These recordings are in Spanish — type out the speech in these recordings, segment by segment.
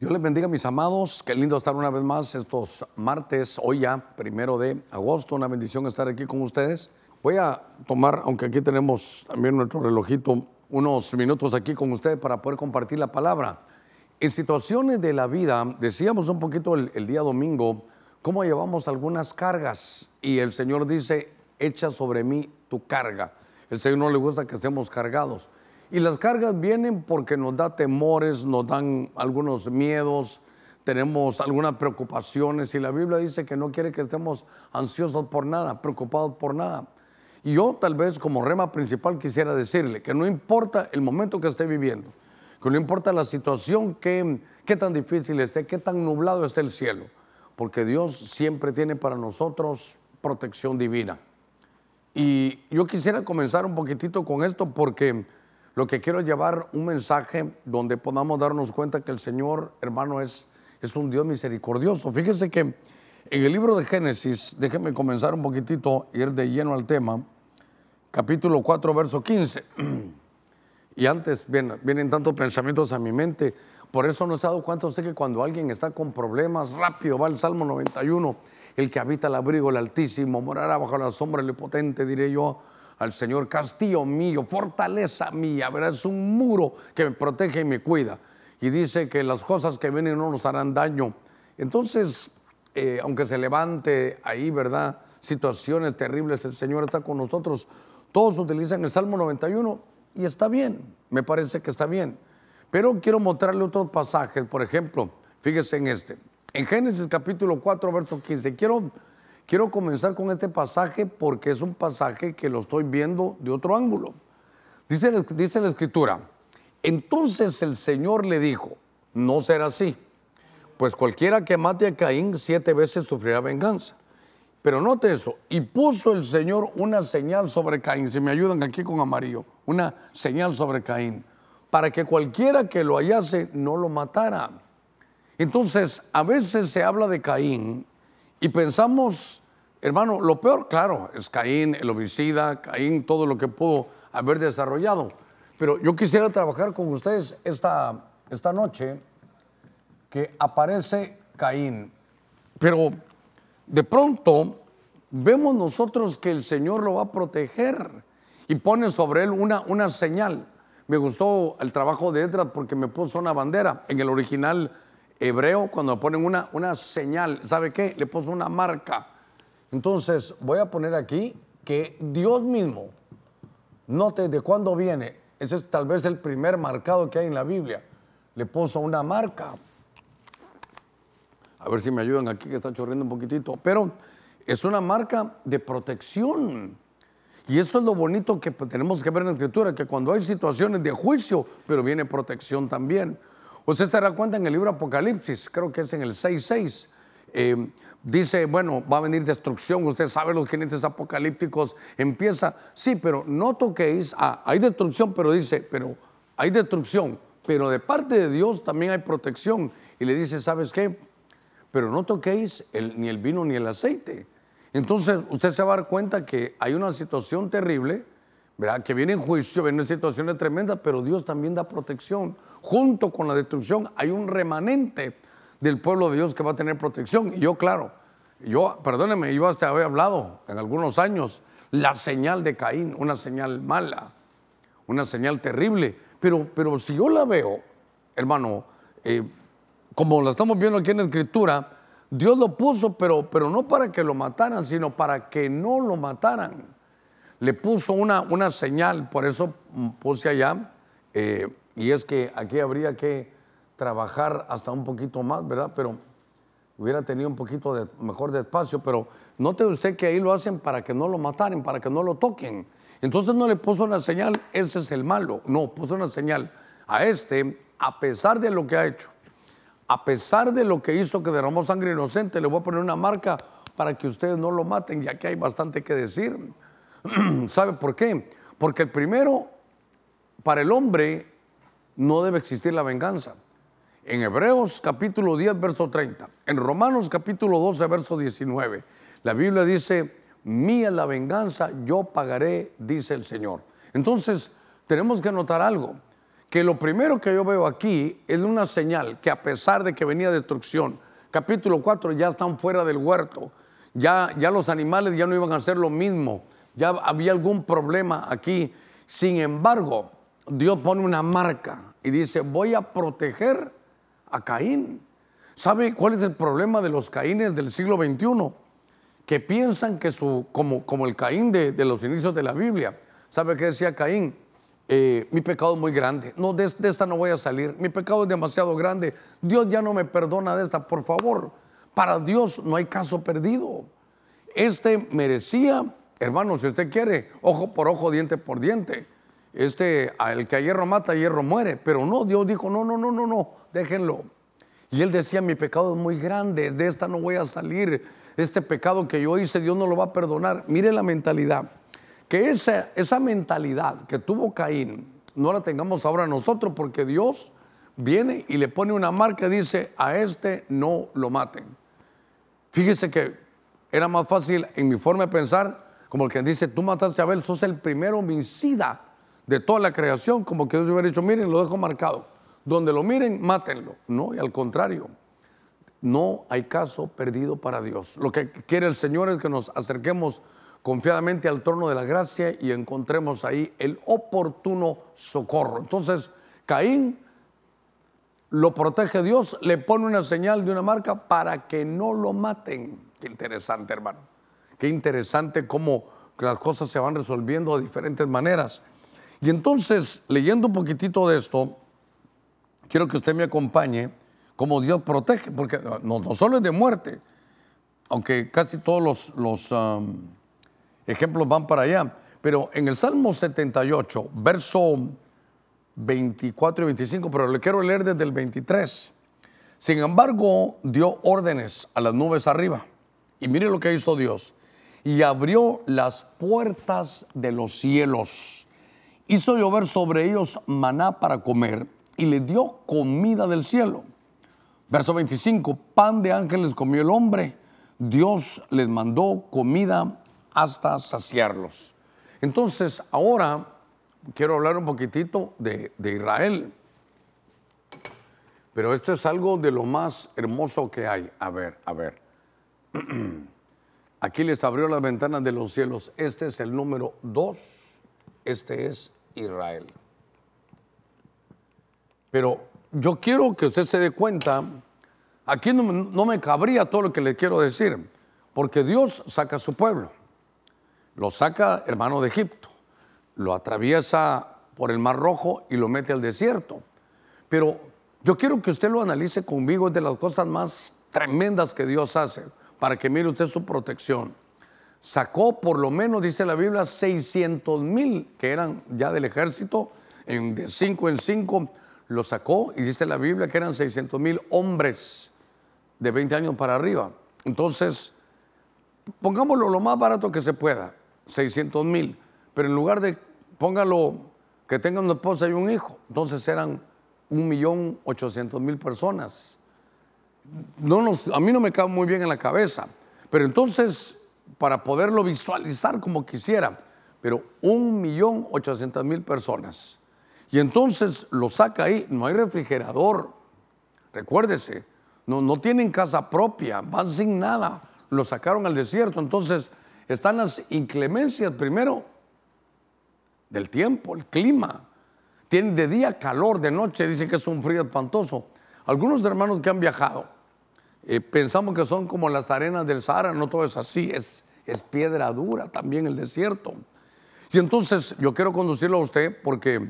Dios les bendiga, mis amados. Qué lindo estar una vez más estos martes, hoy ya, primero de agosto. Una bendición estar aquí con ustedes. Voy a tomar, aunque aquí tenemos también nuestro relojito, unos minutos aquí con ustedes para poder compartir la palabra. En situaciones de la vida, decíamos un poquito el, el día domingo, cómo llevamos algunas cargas. Y el Señor dice, echa sobre mí tu carga. El Señor no le gusta que estemos cargados. Y las cargas vienen porque nos da temores, nos dan algunos miedos, tenemos algunas preocupaciones y la Biblia dice que no quiere que estemos ansiosos por nada, preocupados por nada. Y yo tal vez como rema principal quisiera decirle que no importa el momento que esté viviendo, que no importa la situación, que, qué tan difícil esté, qué tan nublado esté el cielo, porque Dios siempre tiene para nosotros protección divina. Y yo quisiera comenzar un poquitito con esto porque lo que quiero llevar un mensaje donde podamos darnos cuenta que el Señor, hermano, es, es un Dios misericordioso. Fíjese que en el libro de Génesis, déjeme comenzar un poquitito, ir de lleno al tema, capítulo 4, verso 15. Y antes vienen, vienen tantos pensamientos a mi mente, por eso no ha dado cuenta usted que cuando alguien está con problemas, rápido va el Salmo 91, el que habita el abrigo, el Altísimo, morará bajo la sombra del Potente, diré yo al Señor, castillo mío, fortaleza mía, ¿verdad? Es un muro que me protege y me cuida. Y dice que las cosas que vienen no nos harán daño. Entonces, eh, aunque se levante ahí, ¿verdad? Situaciones terribles, el Señor está con nosotros. Todos utilizan el Salmo 91 y está bien, me parece que está bien. Pero quiero mostrarle otros pasajes, por ejemplo, fíjese en este. En Génesis capítulo 4, verso 15. Quiero Quiero comenzar con este pasaje porque es un pasaje que lo estoy viendo de otro ángulo. Dice, la escritura, entonces el Señor le dijo, no será así, pues cualquiera que mate a Caín siete veces sufrirá venganza. Pero note eso, y puso el Señor una señal sobre Caín, si me ayudan aquí con amarillo, una señal sobre Caín, para que cualquiera que lo hallase no lo matara. Entonces, a veces se habla de Caín y pensamos, hermano, lo peor, claro, es Caín, el homicida, Caín, todo lo que pudo haber desarrollado. Pero yo quisiera trabajar con ustedes esta, esta noche que aparece Caín. Pero de pronto vemos nosotros que el Señor lo va a proteger y pone sobre él una, una señal. Me gustó el trabajo de Edras porque me puso una bandera. En el original hebreo, cuando ponen una, una señal, ¿sabe qué? Le puso una marca. Entonces, voy a poner aquí que Dios mismo, note de cuándo viene, ese es tal vez el primer marcado que hay en la Biblia, le puso una marca. A ver si me ayudan aquí que está chorriendo un poquitito, pero es una marca de protección. Y eso es lo bonito que tenemos que ver en la escritura, que cuando hay situaciones de juicio, pero viene protección también. Usted se dará cuenta en el libro Apocalipsis, creo que es en el 6.6, eh, dice, bueno, va a venir destrucción, usted sabe los jinetes apocalípticos, empieza, sí, pero no toquéis, ah, hay destrucción, pero dice, pero hay destrucción, pero de parte de Dios también hay protección. Y le dice, ¿sabes qué? Pero no toquéis ni el vino ni el aceite. Entonces usted se va a dar cuenta que hay una situación terrible, ¿verdad? Que viene en juicio, vienen situaciones tremendas, pero Dios también da protección junto con la destrucción hay un remanente del pueblo de Dios que va a tener protección. Y yo, claro, yo, perdóneme, yo hasta había hablado en algunos años la señal de Caín, una señal mala, una señal terrible. Pero, pero si yo la veo, hermano, eh, como la estamos viendo aquí en la escritura, Dios lo puso, pero, pero no para que lo mataran, sino para que no lo mataran. Le puso una, una señal, por eso puse allá eh, y es que aquí habría que trabajar hasta un poquito más, ¿verdad? Pero hubiera tenido un poquito de, mejor de espacio, pero note usted que ahí lo hacen para que no lo mataran, para que no lo toquen. Entonces no le puso una señal, ese es el malo, no, puso una señal a este, a pesar de lo que ha hecho, a pesar de lo que hizo que derramó sangre inocente, le voy a poner una marca para que ustedes no lo maten, ya que hay bastante que decir. ¿Sabe por qué? Porque primero, para el hombre, no debe existir la venganza. En Hebreos capítulo 10, verso 30, en Romanos capítulo 12, verso 19, la Biblia dice, mía la venganza, yo pagaré, dice el Señor. Entonces, tenemos que notar algo, que lo primero que yo veo aquí es una señal que a pesar de que venía destrucción, capítulo 4 ya están fuera del huerto, ya, ya los animales ya no iban a hacer lo mismo, ya había algún problema aquí. Sin embargo, Dios pone una marca y dice, voy a proteger a Caín. ¿Sabe cuál es el problema de los Caínes del siglo XXI? Que piensan que su, como, como el Caín de, de los inicios de la Biblia, ¿sabe qué decía Caín? Eh, mi pecado es muy grande, no, de, esta no voy a salir, mi pecado es demasiado grande, Dios ya no me perdona de esta, por favor, para Dios no hay caso perdido. Este merecía, hermano, si usted quiere, ojo por ojo, diente por diente. Este, el que a hierro mata, a hierro muere. Pero no, Dios dijo, no, no, no, no, no, déjenlo. Y él decía, mi pecado es muy grande, de esta no voy a salir. Este pecado que yo hice, Dios no lo va a perdonar. Mire la mentalidad que esa, esa mentalidad que tuvo Caín no la tengamos ahora nosotros porque Dios viene y le pone una marca y dice, a este no lo maten. Fíjese que era más fácil en mi forma de pensar, como el que dice, tú mataste a Abel, sos el primer homicida de toda la creación, como que Dios hubiera dicho, miren, lo dejo marcado. Donde lo miren, mátenlo. No, y al contrario, no hay caso perdido para Dios. Lo que quiere el Señor es que nos acerquemos confiadamente al trono de la gracia y encontremos ahí el oportuno socorro. Entonces, Caín lo protege Dios, le pone una señal de una marca para que no lo maten. Qué interesante, hermano. Qué interesante cómo las cosas se van resolviendo de diferentes maneras. Y entonces, leyendo un poquitito de esto, quiero que usted me acompañe cómo Dios protege, porque no, solo es de muerte, aunque casi todos los, los ejemplos van para allá. Pero en el Salmo 78, verso 24 y 25, pero le quiero leer desde el 23. Sin embargo, dio órdenes a las nubes arriba. Y mire lo que hizo Dios. Y abrió las puertas de los cielos. Hizo llover sobre ellos maná para comer y le dio comida del cielo. Verso 25, pan de ángeles comió el hombre. Dios les mandó comida hasta saciarlos. Entonces, ahora quiero hablar un poquitito de, Israel. Pero esto es algo de lo más hermoso que hay. A ver, a ver. Aquí les abrió las ventanas de los cielos. Este es el número dos. Este es Israel. Pero yo quiero que usted se dé cuenta, aquí no, no me cabría todo lo que le quiero decir, porque Dios saca a su pueblo lo saca hermano de Egipto, lo atraviesa por el Mar Rojo y lo mete al desierto. Pero yo quiero que usted lo analice conmigo, es de las cosas más tremendas que Dios hace, para que mire usted su protección. Sacó por lo menos, dice la Biblia, 600 mil que eran ya del ejército, en, de cinco en cinco, lo sacó y dice la Biblia que eran 600 mil hombres de 20 años para arriba. Entonces, pongámoslo lo más barato que se pueda. 600 mil, pero en lugar de póngalo que tenga una esposa y un hijo, entonces eran un millón ochocientos mil personas. No nos, a mí no me cabe muy bien en la cabeza, pero entonces para poderlo visualizar como quisiera, pero un millón ochocientos mil personas. Y entonces lo saca ahí, no hay refrigerador, recuérdese, no, no tienen casa propia, van sin nada, lo sacaron al desierto, entonces están las inclemencias primero del tiempo, el clima. Tienen de día calor, de noche dicen que es un frío espantoso. Algunos hermanos que han viajado eh, pensamos que son como las arenas del Sahara, no todo es así, es, es piedra dura también el desierto. Y entonces yo quiero conducirlo a usted porque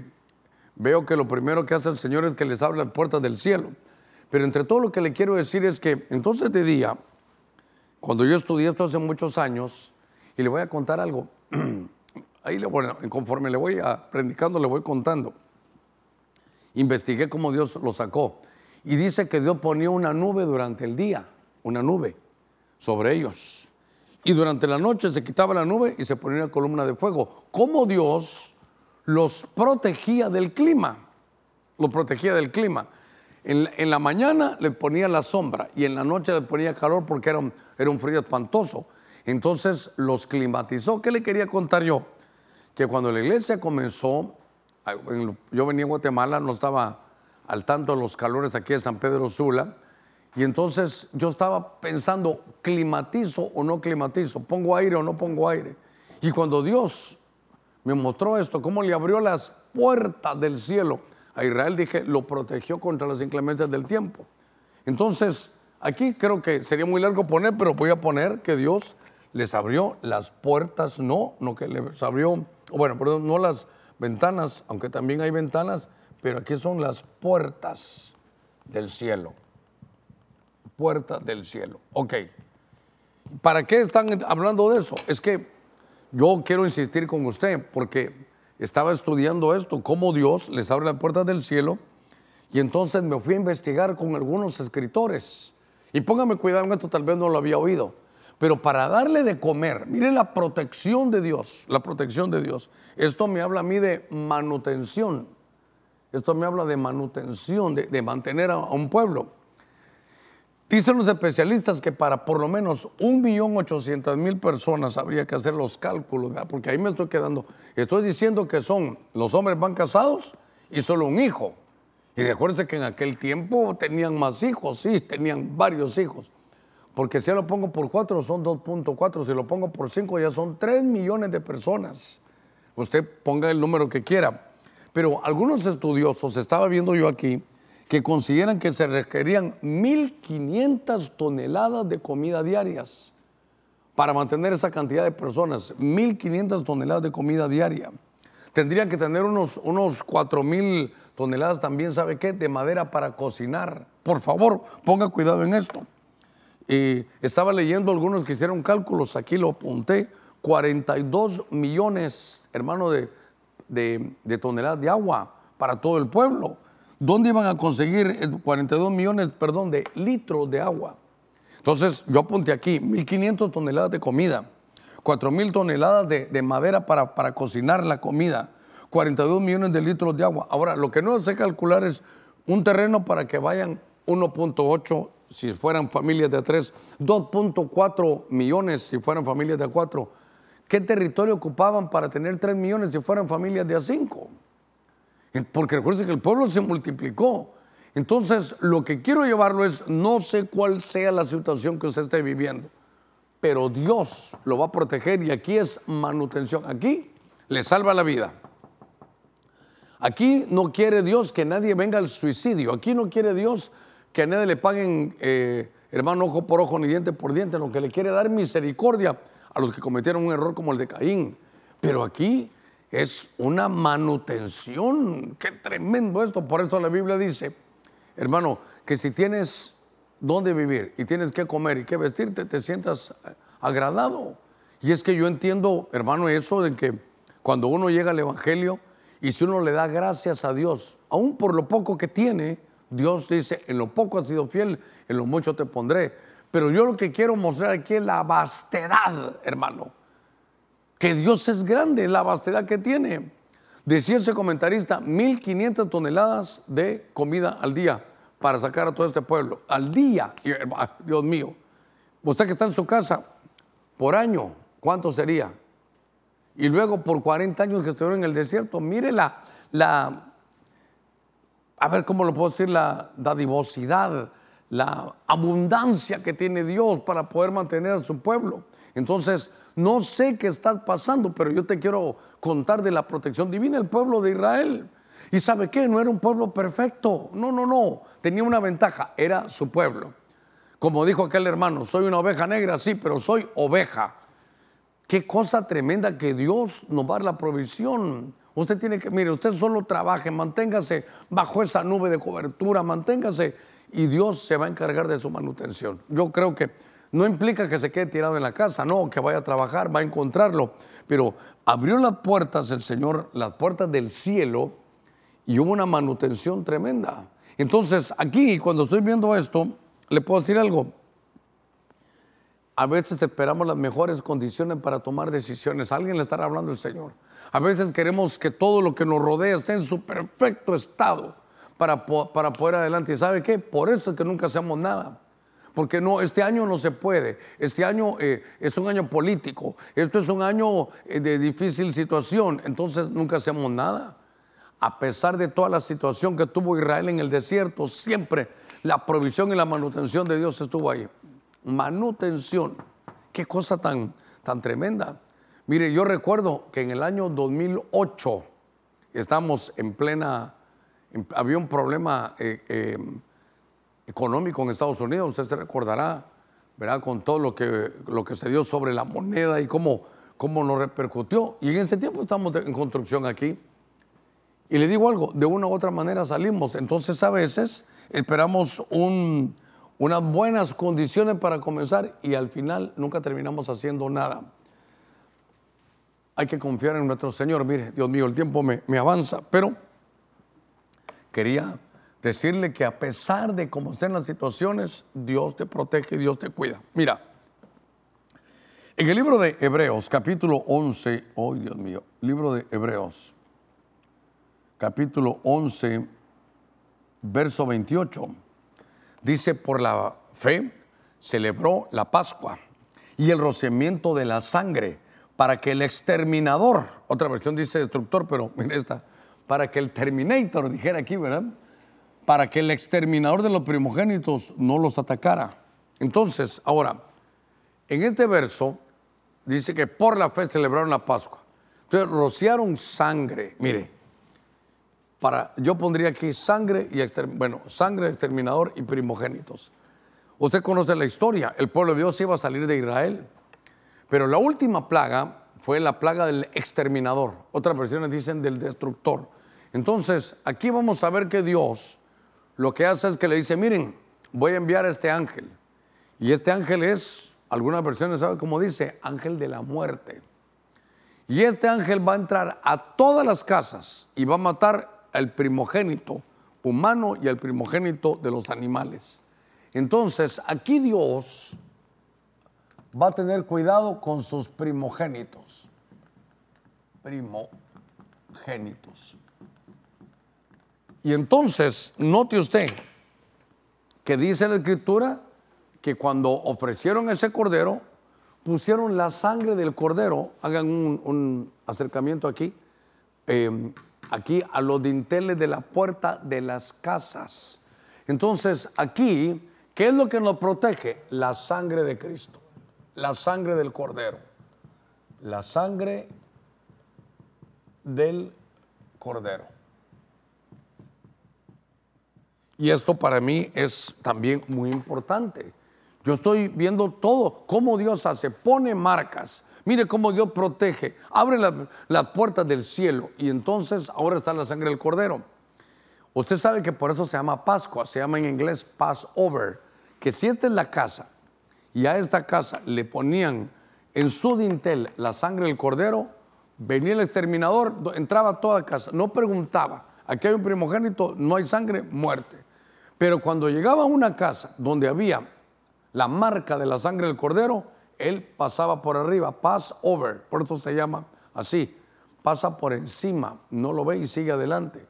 veo que lo primero que hace el Señor es que les abre las puertas del cielo. Pero entre todo lo que le quiero decir es que entonces de día, cuando yo estudié esto hace muchos años, y le voy a contar algo. Ahí, bueno, conforme le voy a, predicando, le voy contando. Investigué cómo Dios lo sacó. Y dice que Dios ponía una nube durante el día, una nube sobre ellos. Y durante la noche se quitaba la nube y se ponía una columna de fuego. ¿Cómo Dios los protegía del clima? Lo protegía del clima. En, la mañana le ponía la sombra y en la noche le ponía calor porque era era un frío espantoso. Entonces los climatizó. ¿Qué le quería contar yo? Que cuando la iglesia comenzó yo venía a Guatemala, no estaba al tanto de los calores aquí de San Pedro Sula, y entonces yo estaba pensando, ¿climatizo o no climatizo? ¿Pongo aire o no pongo aire? Y cuando Dios me mostró esto, cómo le abrió las puertas del cielo a Israel, dije, lo protegió contra las inclemencias del tiempo. Entonces, aquí creo que sería muy largo poner, pero voy a poner que Dios les abrió las puertas, no, no que les abrió, bueno, perdón, no las ventanas, aunque también hay ventanas, pero aquí son las puertas del cielo. Puertas del cielo. Ok. ¿Para qué están hablando de eso? Es que yo quiero insistir con usted porque estaba estudiando esto, cómo Dios les abre las puertas del cielo y entonces me fui a investigar con algunos escritores. Y póngame cuidado en esto, tal vez no lo había oído. Pero para darle de comer, mire la protección de Dios, la protección de Dios. Esto me habla a mí de manutención. Esto me habla de manutención, de, mantener a, un pueblo. Dicen los especialistas que para por lo menos un millón ochocientas mil personas habría que hacer los cálculos, porque ahí me estoy quedando. Estoy diciendo que son, los hombres van casados y solo un hijo. Y recuérdense que en aquel tiempo tenían más hijos, sí, tenían varios hijos. Porque si lo pongo por 4 son 2.4, si lo pongo por 5 ya son 3 millones de personas. Usted ponga el número que quiera. Pero algunos estudiosos, estaba viendo yo aquí, que consideran que se requerían 1.500 toneladas de comida diarias para mantener esa cantidad de personas. 1.500 toneladas de comida diaria. Tendrían que tener unos, unos 4.000 toneladas también, ¿sabe qué? De madera para cocinar. Por favor, ponga cuidado en esto. Y estaba leyendo algunos que hicieron cálculos, aquí lo apunté, 42 millones, hermano, de, de, toneladas de agua para todo el pueblo. ¿Dónde iban a conseguir 42 millones, perdón, de litros de agua? Entonces, yo apunté aquí, 1.500 toneladas de comida, 4.000 toneladas de, de madera para, para, cocinar la comida, 42 millones de litros de agua. Ahora, lo que no sé calcular es un terreno para que vayan 1.8 si fueran familias de tres, 2.4 millones si fueran familias de cuatro. ¿Qué territorio ocupaban para tener 3 millones si fueran familias de a 5? Porque recuerden que el pueblo se multiplicó. Entonces, lo que quiero llevarlo es, no sé cuál sea la situación que usted esté viviendo, pero Dios lo va a proteger y aquí es manutención. Aquí le salva la vida. Aquí no quiere Dios que nadie venga al suicidio. Aquí no quiere Dios que a nadie le paguen, eh, hermano, ojo por ojo ni diente por diente, lo que le quiere dar misericordia a los que cometieron un error como el de Caín. Pero aquí es una manutención. Qué tremendo esto. Por eso la Biblia dice, hermano, que si tienes dónde vivir y tienes que comer y que vestirte, te sientas agradado. Y es que yo entiendo, hermano, eso de que cuando uno llega al Evangelio y si uno le da gracias a Dios, aún por lo poco que tiene, Dios dice, en lo poco has sido fiel, en lo mucho te pondré. Pero yo lo que quiero mostrar aquí es la vastedad, hermano. Que Dios es grande, la vastedad que tiene. Decía ese comentarista, 1500 toneladas de comida al día para sacar a todo este pueblo. Al día, Dios mío. Usted que está en su casa, por año, ¿cuánto sería? Y luego por 40 años que estuvieron en el desierto, mire la, la a ver cómo lo puedo decir, la dadivosidad, la abundancia que tiene Dios para poder mantener a su pueblo. Entonces, no sé qué está pasando, pero yo te quiero contar de la protección divina del pueblo de Israel. Y sabe qué, no era un pueblo perfecto, no, no, no, tenía una ventaja, era su pueblo. Como dijo aquel hermano, soy una oveja negra, sí, pero soy oveja. Qué cosa tremenda que Dios nos va a dar la provisión. Usted tiene que, mire, usted solo trabaje, manténgase bajo esa nube de cobertura, manténgase y Dios se va a encargar de su manutención. Yo creo que no implica que se quede tirado en la casa, no, que vaya a trabajar, va a encontrarlo, pero abrió las puertas el Señor, las puertas del cielo y hubo una manutención tremenda. Entonces, aquí, cuando estoy viendo esto, le puedo decir algo. A veces esperamos las mejores condiciones para tomar decisiones. Alguien le estará hablando el Señor. A veces queremos que todo lo que nos rodea esté en su perfecto estado para, para poder adelante. ¿Y sabe qué? Por eso es que nunca hacemos nada. Porque no, este año no se puede. Este año eh, es un año político. Esto es un año eh, de difícil situación. Entonces nunca hacemos nada. a pesar de toda la situación que tuvo Israel en el desierto, siempre la provisión y la manutención de Dios estuvo ahí. Manutención. Qué cosa tan, tan tremenda. Mire, yo recuerdo que en el año 2008 estamos en plena, había un problema eh, eh, económico en Estados Unidos, usted se recordará, ¿verdad? Con todo lo que, lo que se dio sobre la moneda y cómo, cómo nos repercutió. Y en este tiempo estamos en construcción aquí. Y le digo algo, de una u otra manera salimos. Entonces a veces esperamos unas buenas condiciones para comenzar y al final nunca terminamos haciendo nada. Hay que confiar en nuestro Señor. Mire, Dios mío, el tiempo me, me avanza, pero quería decirle que a pesar de cómo estén las situaciones, Dios te protege y Dios te cuida. Mira, en el libro de Hebreos, capítulo 11, oh Dios mío, libro de Hebreos, capítulo 11, verso 28, dice, por la fe celebró la Pascua y el rociamiento de la sangre para que el exterminador, otra versión dice destructor, pero mira esta, para que el Terminator dijera aquí, ¿verdad? Para que el exterminador de los primogénitos no los atacara. Entonces, ahora, en este verso dice que por la fe celebraron la Pascua. Entonces, rociaron sangre, mire, para, yo pondría aquí sangre y bueno, sangre, exterminador y primogénitos. Usted conoce la historia, el pueblo de Dios iba a salir de Israel, pero la última plaga fue la plaga del exterminador. Otras versiones dicen del destructor. Entonces, aquí vamos a ver que Dios lo que hace es que le dice, miren, voy a enviar a este ángel. Y este ángel es, algunas versiones saben cómo dice, ángel de la muerte. Y este ángel va a entrar a todas las casas y va a matar el primogénito humano y el primogénito de los animales. Entonces, aquí Dios va a tener cuidado con sus primogénitos. Primogénitos. Y entonces, note usted que dice la escritura que cuando ofrecieron ese cordero, pusieron la sangre del cordero, hagan un, acercamiento aquí, eh, aquí a los dinteles de la puerta de las casas. Entonces, aquí, ¿qué es lo que nos protege? La sangre de Cristo, la sangre del Cordero, la sangre del Cordero. Y esto para mí es también muy importante. Yo estoy viendo todo, cómo Dios hace, pone marcas Mire cómo Dios protege, abre las puertas del cielo y entonces ahora está la sangre del cordero. Usted sabe que por eso se llama Pascua, se llama en inglés Passover, que si esta es la casa y a esta casa le ponían en su dintel la sangre del cordero, venía el exterminador, entraba a toda casa, no preguntaba, aquí hay un primogénito, no hay sangre, muerte. Pero cuando llegaba a una casa donde había la marca de la sangre del cordero, él pasaba por arriba, pass over, por eso se llama así, pasa por encima, no lo ve y sigue adelante.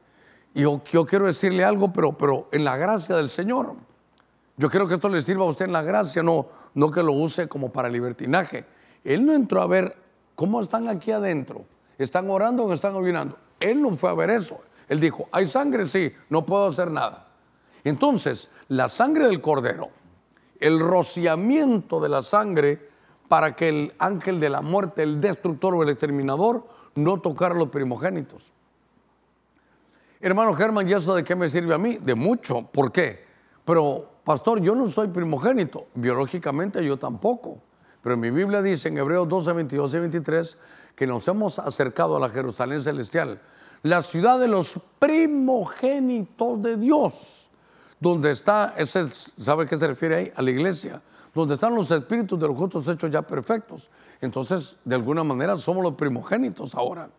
Y yo, quiero decirle algo, pero, pero en la gracia del Señor. Yo quiero que esto le sirva a usted en la gracia, no, no que lo use como para libertinaje. Él no entró a ver cómo están aquí adentro. ¿Están orando o están ayunando? Él no fue a ver eso. Él dijo, hay sangre, sí, no puedo hacer nada. Entonces, la sangre del cordero, el rociamiento de la sangre para que el ángel de la muerte, el destructor o el exterminador, no tocara los primogénitos. Hermano Germán, ¿y eso de qué me sirve a mí? De mucho. ¿Por qué? Pero, pastor, yo no soy primogénito. Biológicamente yo tampoco. Pero mi Biblia dice en Hebreos 12, 22 y 23 que nos hemos acercado a la Jerusalén celestial, la ciudad de los primogénitos de Dios, donde está, ese, ¿sabe qué se refiere ahí? A la iglesia donde están los espíritus de los justos hechos ya perfectos. Entonces, de alguna manera, somos los primogénitos ahora.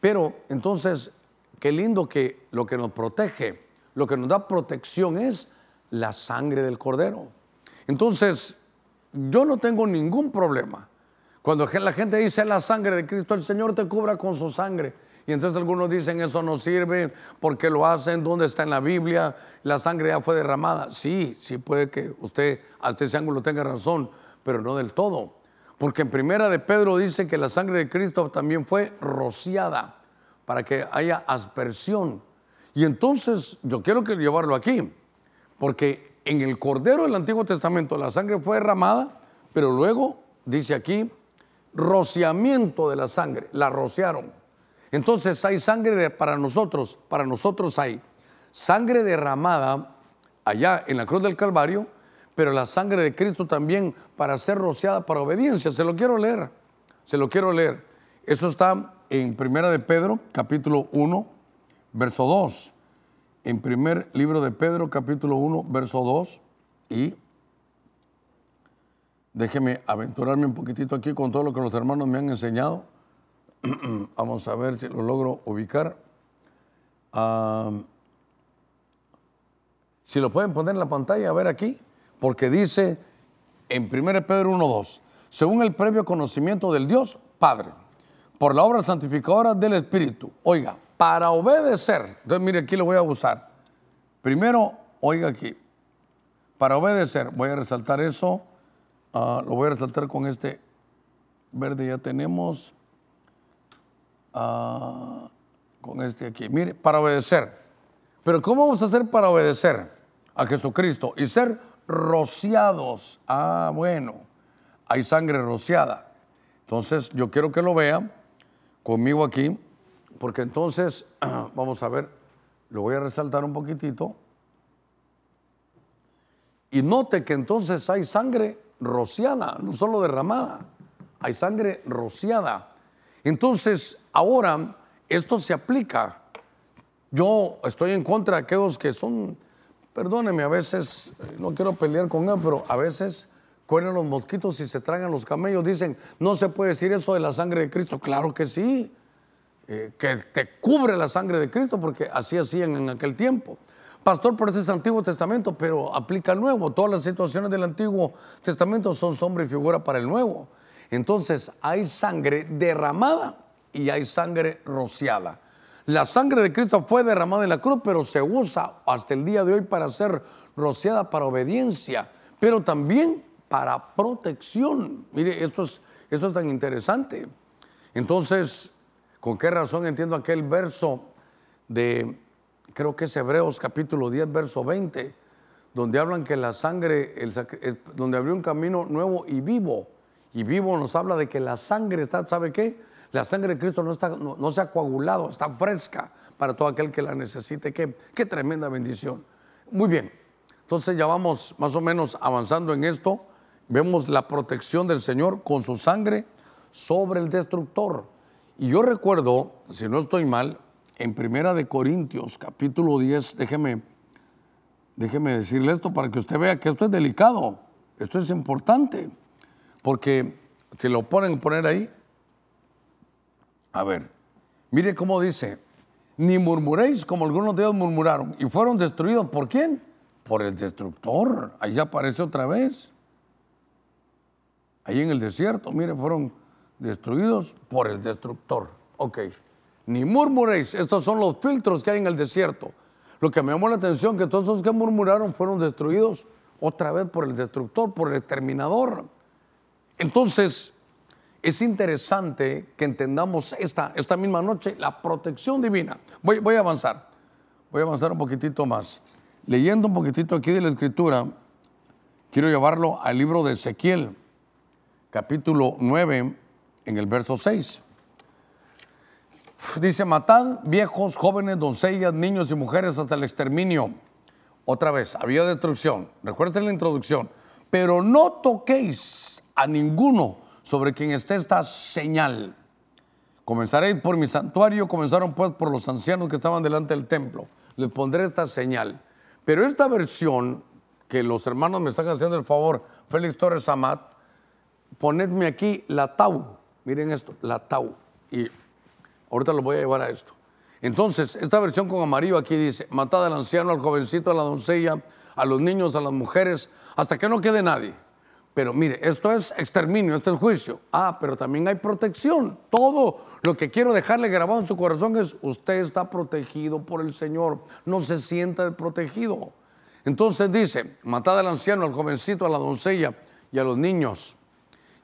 Pero entonces, qué lindo que lo que nos protege, lo que nos da protección es la sangre del cordero. Entonces, yo no tengo ningún problema. Cuando la gente dice la sangre de Cristo, el Señor te cubra con su sangre. Y entonces algunos dicen eso no sirve porque lo hacen, ¿dónde está en la Biblia? La sangre ya fue derramada. Sí, sí puede que usted hasta ese ángulo tenga razón, pero no del todo. Porque en primera de Pedro dice que la sangre de Cristo también fue rociada para que haya aspersión. Y entonces yo quiero que llevarlo aquí, porque en el Cordero del Antiguo Testamento la sangre fue derramada, pero luego dice aquí rociamiento de la sangre, la rociaron. Entonces hay sangre para nosotros, para nosotros hay sangre derramada allá en la cruz del Calvario, pero la sangre de Cristo también para ser rociada para obediencia. Se lo quiero leer, se lo quiero leer. Eso está en Primera de Pedro, capítulo 1, verso 2. En primer libro de Pedro, capítulo 1, verso 2. Y déjeme aventurarme un poquitito aquí con todo lo que los hermanos me han enseñado. Vamos a ver si lo logro ubicar. Ah, si lo pueden poner en la pantalla, a ver aquí, porque dice en 1 Pedro 1.2, según el previo conocimiento del Dios Padre, por la obra santificadora del Espíritu. Oiga, para obedecer, entonces mire, aquí lo voy a usar. Primero, oiga aquí, para obedecer, voy a resaltar eso, ah, lo voy a resaltar con este verde, ya tenemos, ah, con este aquí. Mire, para obedecer. Pero ¿cómo vamos a hacer para obedecer a Jesucristo y ser rociados? Ah, bueno, hay sangre rociada. Entonces yo quiero que lo vean conmigo aquí, porque entonces, vamos a ver, lo voy a resaltar un poquitito. Y note que entonces hay sangre rociada, no solo derramada, hay sangre rociada. Entonces, ahora esto se aplica yo estoy en contra de aquellos que son, perdóneme, a veces, no quiero pelear con él, pero a veces cuelen los mosquitos y se tragan los camellos. Dicen, no se puede decir eso de la sangre de Cristo. Claro que sí, eh, que te cubre la sangre de Cristo, porque así hacían en aquel tiempo. Pastor, por ese es Antiguo Testamento, pero aplica el Nuevo. Todas las situaciones del Antiguo Testamento son sombra y figura para el Nuevo. Entonces hay sangre derramada y hay sangre rociada. La sangre de Cristo fue derramada en la cruz, pero se usa hasta el día de hoy para ser rociada para obediencia, pero también para protección. Mire, esto es, esto es tan interesante. Entonces, ¿con qué razón entiendo aquel verso de, creo que es Hebreos capítulo 10, verso 20, donde hablan que la sangre, donde abrió un camino nuevo y vivo? Y vivo nos habla de que la sangre está, ¿sabe qué? La sangre de Cristo no, está, no, se ha coagulado, está fresca para todo aquel que la necesite. Qué, qué tremenda bendición. Muy bien, entonces ya vamos más o menos avanzando en esto. Vemos la protección del Señor con su sangre sobre el destructor. Y yo recuerdo, si no estoy mal, en Primera de Corintios, capítulo 10, déjeme, déjeme decirle esto para que usted vea que esto es delicado, esto es importante, porque si lo ponen poner ahí, a ver, mire cómo dice, ni murmuréis como algunos de ellos murmuraron y fueron destruidos. ¿Por quién? Por el destructor. Ahí aparece otra vez. Ahí en el desierto, mire, fueron destruidos por el destructor. Ok. Ni murmuréis. Estos son los filtros que hay en el desierto. Lo que me llamó la atención que todos los que murmuraron fueron destruidos otra vez por el destructor, por el exterminador. Entonces, es interesante que entendamos esta, esta misma noche la protección divina. Voy, voy a avanzar, voy a avanzar un poquitito más. Leyendo un poquitito aquí de la escritura, quiero llevarlo al libro de Ezequiel, capítulo 9, en el verso 6. Dice, matad viejos, jóvenes, doncellas, niños y mujeres hasta el exterminio. Otra vez, había destrucción. Recuerden la introducción. Pero no toquéis a ninguno sobre quien esté esta señal. Comenzaré por mi santuario, comenzaron pues por los ancianos que estaban delante del templo. Les pondré esta señal. Pero esta versión, que los hermanos me están haciendo el favor, Félix Torres Amat, ponedme aquí la tau. Miren esto, la tau. Y ahorita lo voy a llevar a esto. Entonces, esta versión con amarillo aquí dice, matad al anciano, al jovencito, a la doncella, a los niños, a las mujeres, hasta que no quede nadie. Pero mire, esto es exterminio, esto es juicio. Ah, pero también hay protección. Todo lo que quiero dejarle grabado en su corazón es, usted está protegido por el Señor, no se sienta protegido. Entonces dice, matad al anciano, al jovencito, a la doncella y a los niños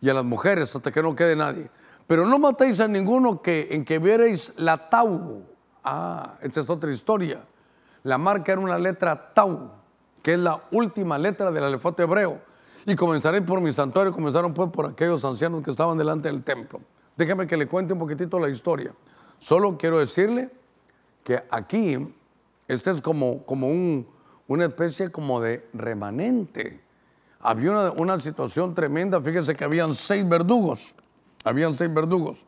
y a las mujeres hasta que no quede nadie. Pero no matéis a ninguno que, en que vierais la tau. Ah, esta es otra historia. La marca era una letra tau, que es la última letra del alefato hebreo. Y comenzaréis por mi santuario, comenzaron pues por aquellos ancianos que estaban delante del templo. Déjeme que le cuente un poquitito la historia. Solo quiero decirle que aquí, este es como, como un, una especie como de remanente. Había una, situación tremenda, fíjese que habían seis verdugos, habían seis verdugos.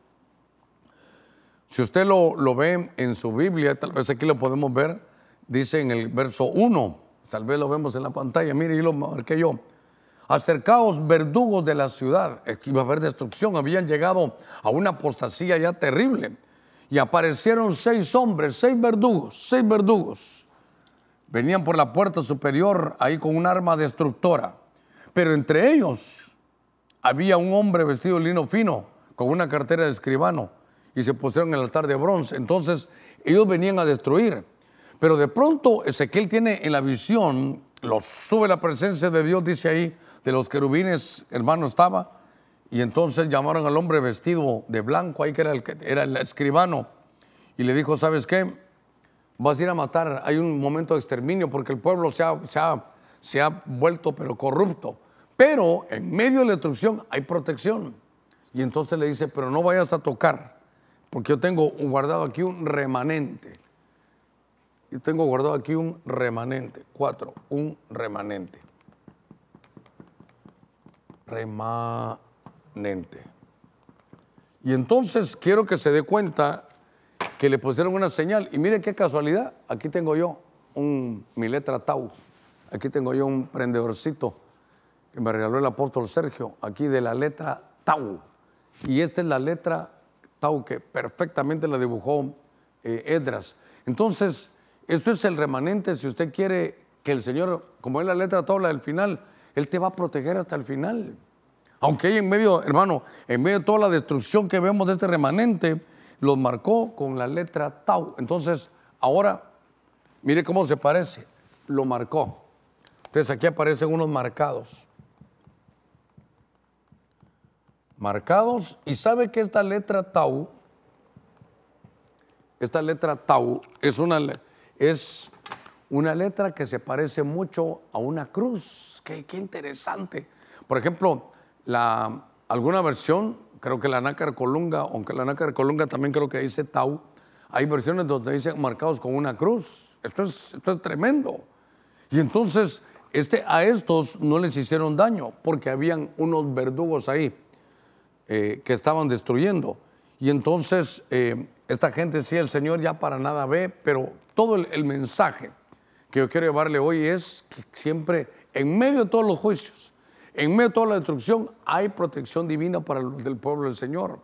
Si usted lo, lo, ve en su Biblia, tal vez aquí lo podemos ver, dice en el verso 1, tal vez lo vemos en la pantalla, mire, yo lo marqué yo. Acercaos verdugos de la ciudad, iba a haber destrucción, habían llegado a una apostasía ya terrible. Y aparecieron seis hombres, seis verdugos, seis verdugos. Venían por la puerta superior ahí con un arma destructora. Pero entre ellos había un hombre vestido de lino fino, con una cartera de escribano, y se pusieron en el altar de bronce. Entonces ellos venían a destruir. Pero de pronto Ezequiel tiene en la visión, los sube la presencia de Dios, dice ahí, de los querubines, hermano estaba, y entonces llamaron al hombre vestido de blanco, ahí que era el, era el escribano, y le dijo, ¿sabes qué? Vas a ir a matar, hay un momento de exterminio porque el pueblo se ha, se ha, se ha vuelto pero corrupto. Pero en medio de la destrucción hay protección. Y entonces le dice, pero no vayas a tocar, porque yo tengo guardado aquí un remanente. Yo tengo guardado aquí un remanente. Cuatro, un remanente. Remanente. Y entonces quiero que se dé cuenta que le pusieron una señal. Y mire qué casualidad, aquí tengo yo un, mi letra Tau. Aquí tengo yo un prendedorcito que me regaló el apóstol Sergio, aquí de la letra Tau. Y esta es la letra Tau que perfectamente la dibujó eh, Edras. Entonces, esto es el remanente. Si usted quiere que el Señor, como es la letra Tau, la del final, Él te va a proteger hasta el final. Aunque hay en medio, hermano, en medio de toda la destrucción que vemos de este remanente, los marcó con la letra Tau. Entonces, ahora, mire cómo se parece. Lo marcó. Entonces aquí aparecen unos marcados. Marcados. Y sabe que esta letra Tau, esta letra Tau es una, es una letra que se parece mucho a una cruz. Qué, interesante. Por ejemplo, la, alguna versión creo que la nácar colunga, aunque la nácar colunga también creo que dice tau, hay versiones donde dicen marcados con una cruz. Esto es, esto es tremendo. Y entonces este, a estos no les hicieron daño porque habían unos verdugos ahí eh, que estaban destruyendo. Y entonces eh, esta gente sí, el Señor ya para nada ve, pero todo el mensaje que yo quiero llevarle hoy es que siempre, en medio de todos los juicios, en medio de toda la destrucción hay protección divina para del pueblo del Señor.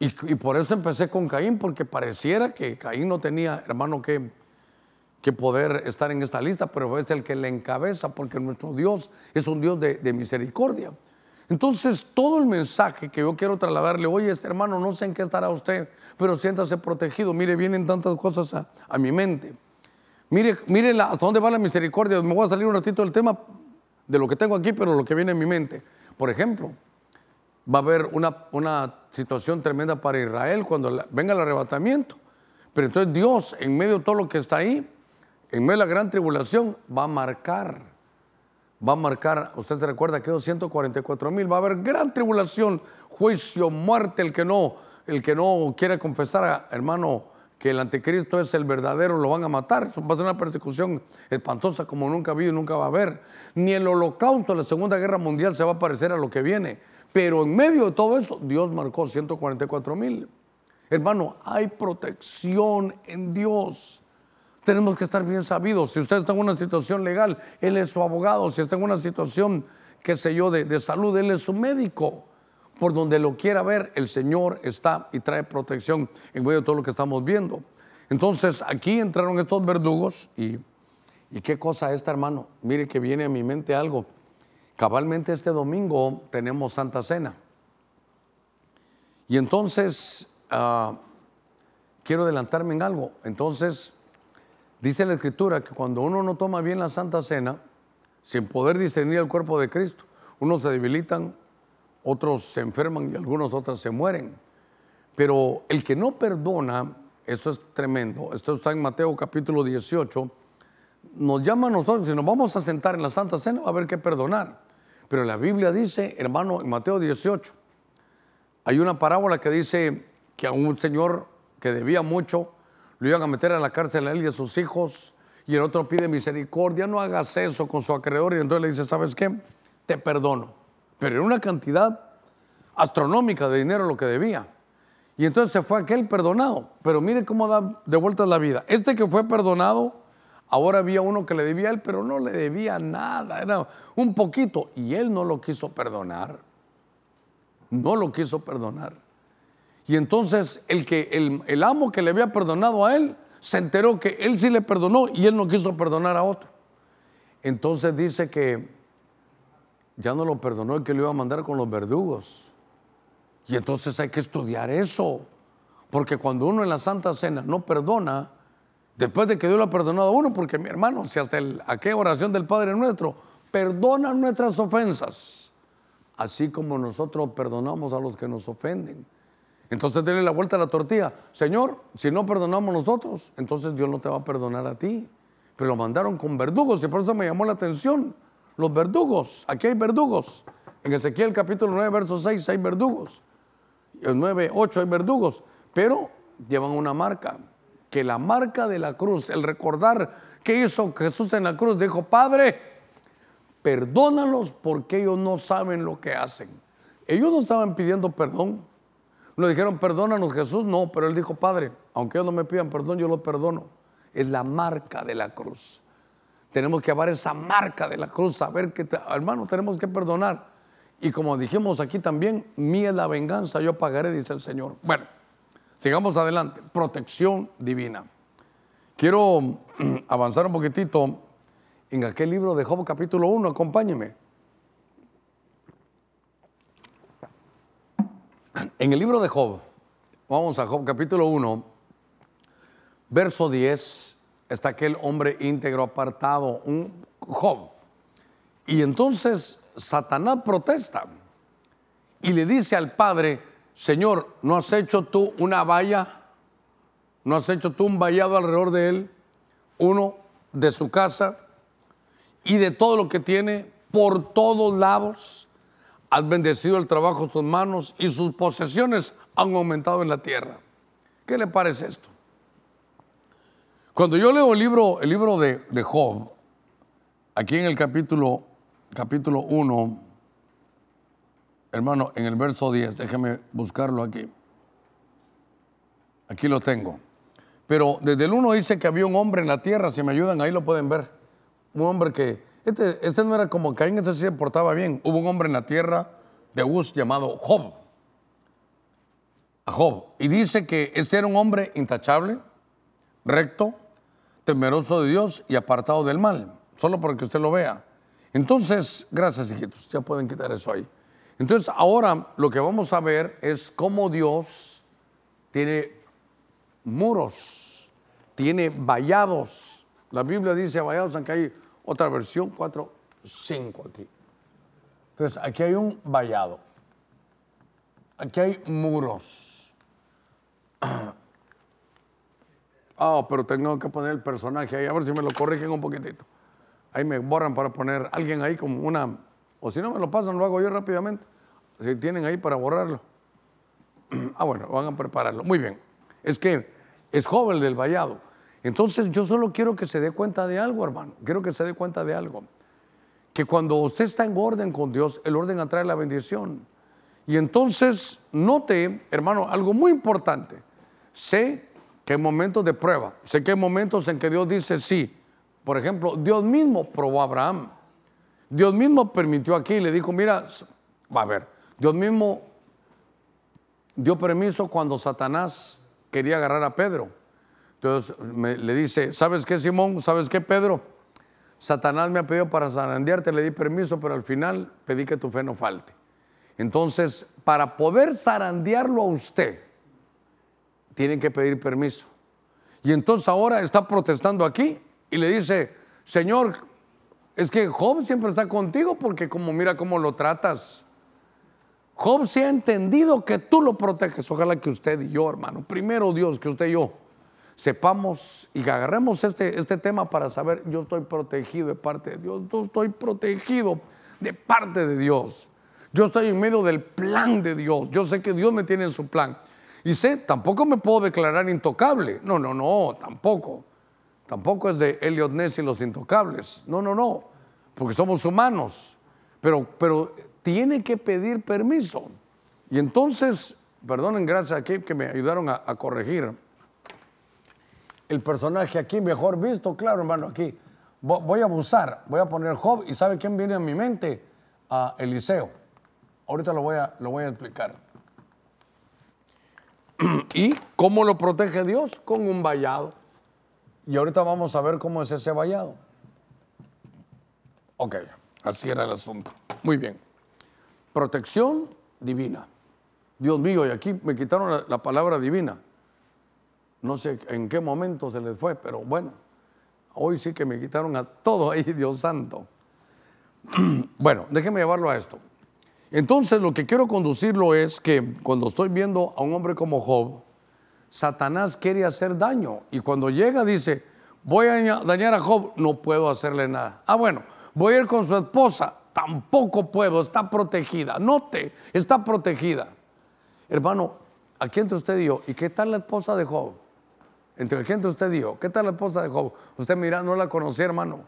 Y, por eso empecé con Caín, porque pareciera que Caín no tenía, hermano, que, que poder estar en esta lista, pero es el que le encabeza, porque nuestro Dios es un Dios de, misericordia. Entonces, todo el mensaje que yo quiero trasladarle hoy es, hermano, no sé en qué estará usted, pero siéntase protegido. Mire, vienen tantas cosas a, a mi mente. Mire, mire hasta dónde va la misericordia. Me voy a salir un ratito del tema, de lo que tengo aquí, pero lo que viene en mi mente. Por ejemplo, va a haber una, una situación tremenda para Israel cuando venga el arrebatamiento. Pero entonces Dios, en medio de todo lo que está ahí, en medio de la gran tribulación, va a marcar, va a marcar, usted se recuerda que 144 mil, va a haber gran tribulación, juicio, muerte, el que no, el que no quiere confesar, hermano, que el anticristo es el verdadero, lo van a matar. Eso va a ser una persecución espantosa como nunca habido y nunca va a haber. Ni el holocausto de la Segunda Guerra Mundial se va a parecer a lo que viene. Pero en medio de todo eso, Dios marcó 144 mil. Hermano, hay protección en Dios. Tenemos que estar bien sabidos. Si usted está en una situación legal, Él es su abogado. Si está en una situación, qué sé yo, de, de salud, Él es su médico por donde lo quiera ver, el Señor está y trae protección en medio de todo lo que estamos viendo. Entonces, aquí entraron estos verdugos y, y qué cosa esta, hermano. Mire que viene a mi mente algo. Cabalmente este domingo tenemos Santa Cena. Y entonces, ah, quiero adelantarme en algo. Entonces, dice la Escritura que cuando uno no toma bien la Santa Cena, sin poder discernir el cuerpo de Cristo, unos se debilitan, otros se enferman y algunos otros se mueren. Pero el que no perdona, eso es tremendo. Esto está en Mateo capítulo 18. Nos llama a nosotros, si nos vamos a sentar en la Santa Cena, va a haber que perdonar. Pero la Biblia dice, hermano, en Mateo 18, hay una parábola que dice que a un señor que debía mucho, lo iban a meter a la cárcel a él y a sus hijos, y el otro pide misericordia, no hagas eso con su acreedor, y entonces le dice, ¿sabes qué? Te perdono. Pero en una cantidad astronómica de dinero lo que debía. Y entonces se fue aquel perdonado. Pero mire cómo da de vuelta la vida. Este que fue perdonado, ahora había uno que le debía a él, pero no le debía nada, era un poquito. Y él no lo quiso perdonar. No lo quiso perdonar. Y entonces el, que, el amo que le había perdonado a él, se enteró que él sí le perdonó y él no quiso perdonar a otro. Entonces dice que ya no lo perdonó y que lo iba a mandar con los verdugos. Y entonces hay que estudiar eso. Porque cuando uno en la Santa Cena no perdona, después de que Dios lo ha perdonado a uno, porque mi hermano, si hasta el, aquella oración del Padre nuestro, perdona nuestras ofensas, así como nosotros perdonamos a los que nos ofenden. Entonces denle la vuelta a la tortilla. Señor, si no perdonamos nosotros, entonces Dios no te va a perdonar a ti. Pero lo mandaron con verdugos y por eso me llamó la atención. Los verdugos, aquí hay verdugos. En Ezequiel capítulo 9, verso 6 hay verdugos el 9, 8 hay verdugos, pero llevan una marca, que la marca de la cruz, el recordar que hizo Jesús en la cruz, dijo, Padre, perdónalos porque ellos no saben lo que hacen. Ellos no estaban pidiendo perdón. No dijeron, perdónanos Jesús, no, pero él dijo, Padre, aunque ellos no me pidan perdón, yo los perdono. Es la marca de la cruz. Tenemos que llevar esa marca de la cruz, saber que, hermano, tenemos que perdonar. Y como dijimos aquí también, mía es la venganza, yo pagaré, dice el Señor. Bueno, sigamos adelante. Protección divina. Quiero mm, avanzar un poquitito en aquel libro de Job capítulo 1, acompáñeme. En el libro de Job, vamos a Job capítulo 1, verso 10, está aquel hombre íntegro apartado, un Job. Y entonces Satanás protesta y le dice al padre, Señor, ¿no has hecho tú una valla? ¿No has hecho tú un vallado alrededor de él? Uno de su casa y de todo lo que tiene por todos lados. Has bendecido el trabajo de sus manos y sus posesiones han aumentado en la tierra. ¿Qué le parece esto? Cuando yo leo el libro, el libro de, de Job, aquí en el capítulo capítulo 1, hermano, en el verso 10, déjeme buscarlo aquí. Aquí lo tengo. Pero desde el 1 dice que había un hombre en la tierra, si me ayudan, ahí lo pueden ver. Un hombre que, este, este no era como Caín, este sí se portaba bien. Hubo un hombre en la tierra de Uz llamado Job. A Job. Y dice que este era un hombre intachable, recto, temeroso de Dios y apartado del mal. Solo para que usted lo vea. Entonces, gracias hijitos, ya pueden quitar eso ahí. Entonces, ahora lo que vamos a ver es cómo Dios tiene muros, tiene vallados. La Biblia dice vallados, aunque hay otra versión, 4, 5 aquí. Entonces, aquí hay un vallado. Aquí hay muros. Ah, pero tengo que poner el personaje ahí, a ver si me lo corrigen un poquitito. Ahí me borran para poner alguien ahí como una, o si no me lo pasan, lo hago yo rápidamente. Si tienen ahí para borrarlo. Ah, bueno, van a prepararlo. Muy bien. Es que es joven del vallado. Entonces yo solo quiero que se dé cuenta de algo, hermano. Quiero que se dé cuenta de algo. Que cuando usted está en orden con Dios, el orden atrae la bendición. Y entonces note, hermano, algo muy importante. Sé que hay momentos de prueba. Sé que hay momentos en que Dios dice sí. Por ejemplo, Dios mismo probó a Abraham. Dios mismo permitió aquí le dijo, mira, va a ver, Dios mismo dio permiso cuando Satanás quería agarrar a Pedro. Entonces le dice, ¿sabes qué, Simón? ¿Sabes qué, Pedro? Satanás me ha pedido para zarandearte, le di permiso, pero al final pedí que tu fe no falte. Entonces, para poder zarandearlo a usted, tienen que pedir permiso. Y entonces ahora está protestando aquí y le dice, Señor, es que Job siempre está contigo porque como mira cómo lo tratas. Job se ha entendido que tú lo proteges. Ojalá que usted y yo, hermano, primero Dios, que usted y yo sepamos y agarremos este, este tema para saber, yo estoy protegido de parte de Dios, yo estoy protegido de parte de Dios. Yo estoy en medio del plan de Dios. Yo sé que Dios me tiene en su plan. Y sé, tampoco me puedo declarar intocable. No, no, no, tampoco. Tampoco es de Elliot Ness y los intocables. No, no, no. Porque somos humanos. Pero, pero tiene que pedir permiso. Y entonces, perdonen, gracias a que me ayudaron a, corregir. El personaje aquí mejor visto, claro, hermano, aquí. Voy a abusar, voy a poner Job y ¿sabe quién viene a mi mente? A Eliseo. Ahorita lo voy a, lo voy a explicar. ¿Y cómo lo protege Dios? Con un vallado. Y ahorita vamos a ver cómo es ese vallado. Ok, así era el asunto. Muy bien. Protección divina. Dios mío, y aquí me quitaron la, palabra divina. No sé en qué momento se les fue, pero bueno, hoy sí que me quitaron a todo ahí, Dios santo. bueno, déjeme llevarlo a esto. Entonces lo que quiero conducirlo es que cuando estoy viendo a un hombre como Job, Satanás quiere hacer daño. Y cuando llega dice, voy a dañar a Job, no puedo hacerle nada. Ah, bueno, voy a ir con su esposa, tampoco puedo, está protegida. Note, está protegida. Hermano, aquí entre usted y yo, ¿y qué tal la esposa de Job? Entre aquí entre usted y ¿qué tal la esposa de Job? Usted mira, no la conocí, hermano.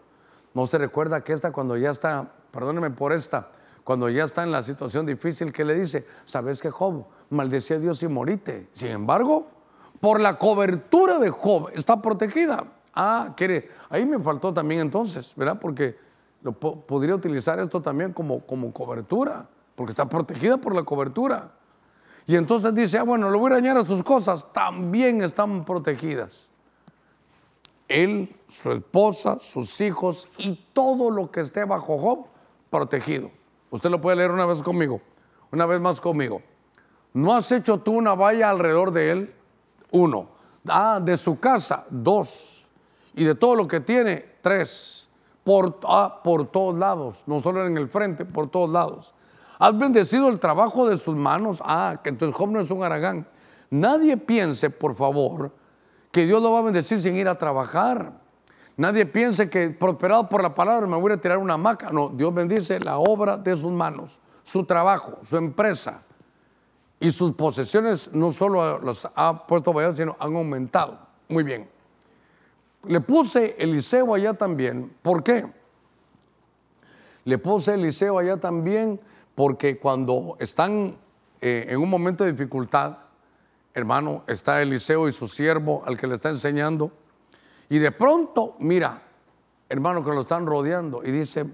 No se recuerda que esta cuando ya está, perdóneme por esta, cuando ya está en la situación difícil que le dice, ¿sabes que Job maldecía a Dios y morite? Sin embargo, por la cobertura de Job está protegida. Ah, quiere, ahí me faltó también entonces, ¿verdad? Porque podría utilizar esto también como, como cobertura, porque está protegida por la cobertura. Y entonces dice, ah, bueno, le voy a dañar a sus cosas, también están protegidas. Él, su esposa, sus hijos y todo lo que esté bajo Job, protegido. Usted lo puede leer una vez conmigo, una vez más conmigo. ¿No has hecho tú una valla alrededor de él? Uno. Ah, de su casa, dos. Y de todo lo que tiene, tres por, ah, por todos lados, no solo en el frente, por todos lados. Has bendecido el trabajo de sus manos. Ah, que entonces Job no es un aragán. Nadie piense, por favor, que Dios lo va a bendecir sin ir a trabajar. Nadie piense que prosperado por la palabra me voy a tirar una hamaca. No, Dios bendice la obra de sus manos, su trabajo, su empresa. Y sus posesiones no solo las ha puesto vallados, sino han aumentado. Muy bien. Le puse Eliseo allá también. ¿Por qué? Le puse Eliseo allá también porque cuando están eh, en un momento de dificultad, hermano, está Eliseo y su siervo al que le está enseñando. Y de pronto, mira, hermano, que lo están rodeando. Y dice,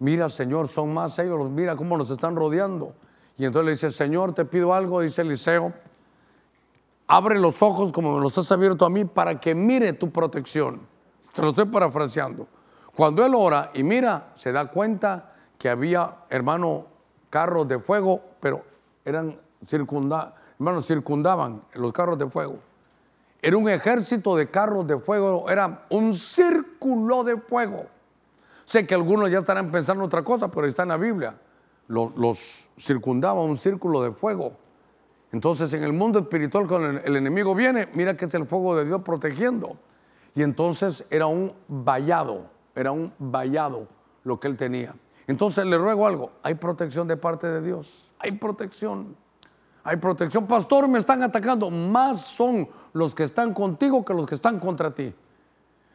mira, Señor, son más ellos, mira cómo nos están rodeando. Y entonces le dice, Señor, te pido algo, dice Eliseo abre los ojos como me los has abierto a mí para que mire tu protección. Te lo estoy parafraseando. Cuando él ora y mira, se da cuenta que había, hermano, carros de fuego, pero eran circunda, hermanos, circundaban los carros de fuego. Era un ejército de carros de fuego, era un círculo de fuego. Sé que algunos ya estarán pensando otra cosa, pero está en la Biblia. Los, circundaba un círculo de fuego. Entonces en el mundo espiritual cuando el enemigo viene, mira que es el fuego de Dios protegiendo. Y entonces era un vallado, era un vallado lo que él tenía. Entonces le ruego algo, hay protección de parte de Dios, hay protección, hay protección. Pastor, me están atacando, más son los que están contigo que los que están contra ti.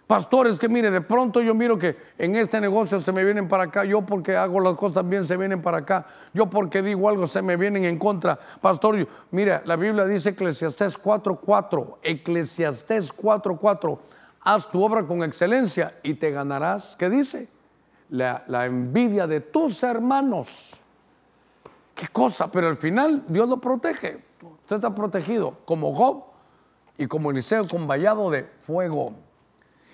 Pastores, que mire, de pronto yo miro que en este negocio se me vienen para acá, yo porque hago las cosas bien se vienen para acá, yo porque digo algo se me vienen en contra. Pastor, mira, la Biblia dice Eclesiastés 4:4, Eclesiastés 4:4, haz tu obra con excelencia y te ganarás, ¿qué dice? La envidia de tus hermanos. ¿Qué cosa? Pero al final Dios lo protege. Usted está protegido como Job y como Eliseo con vallado de fuego.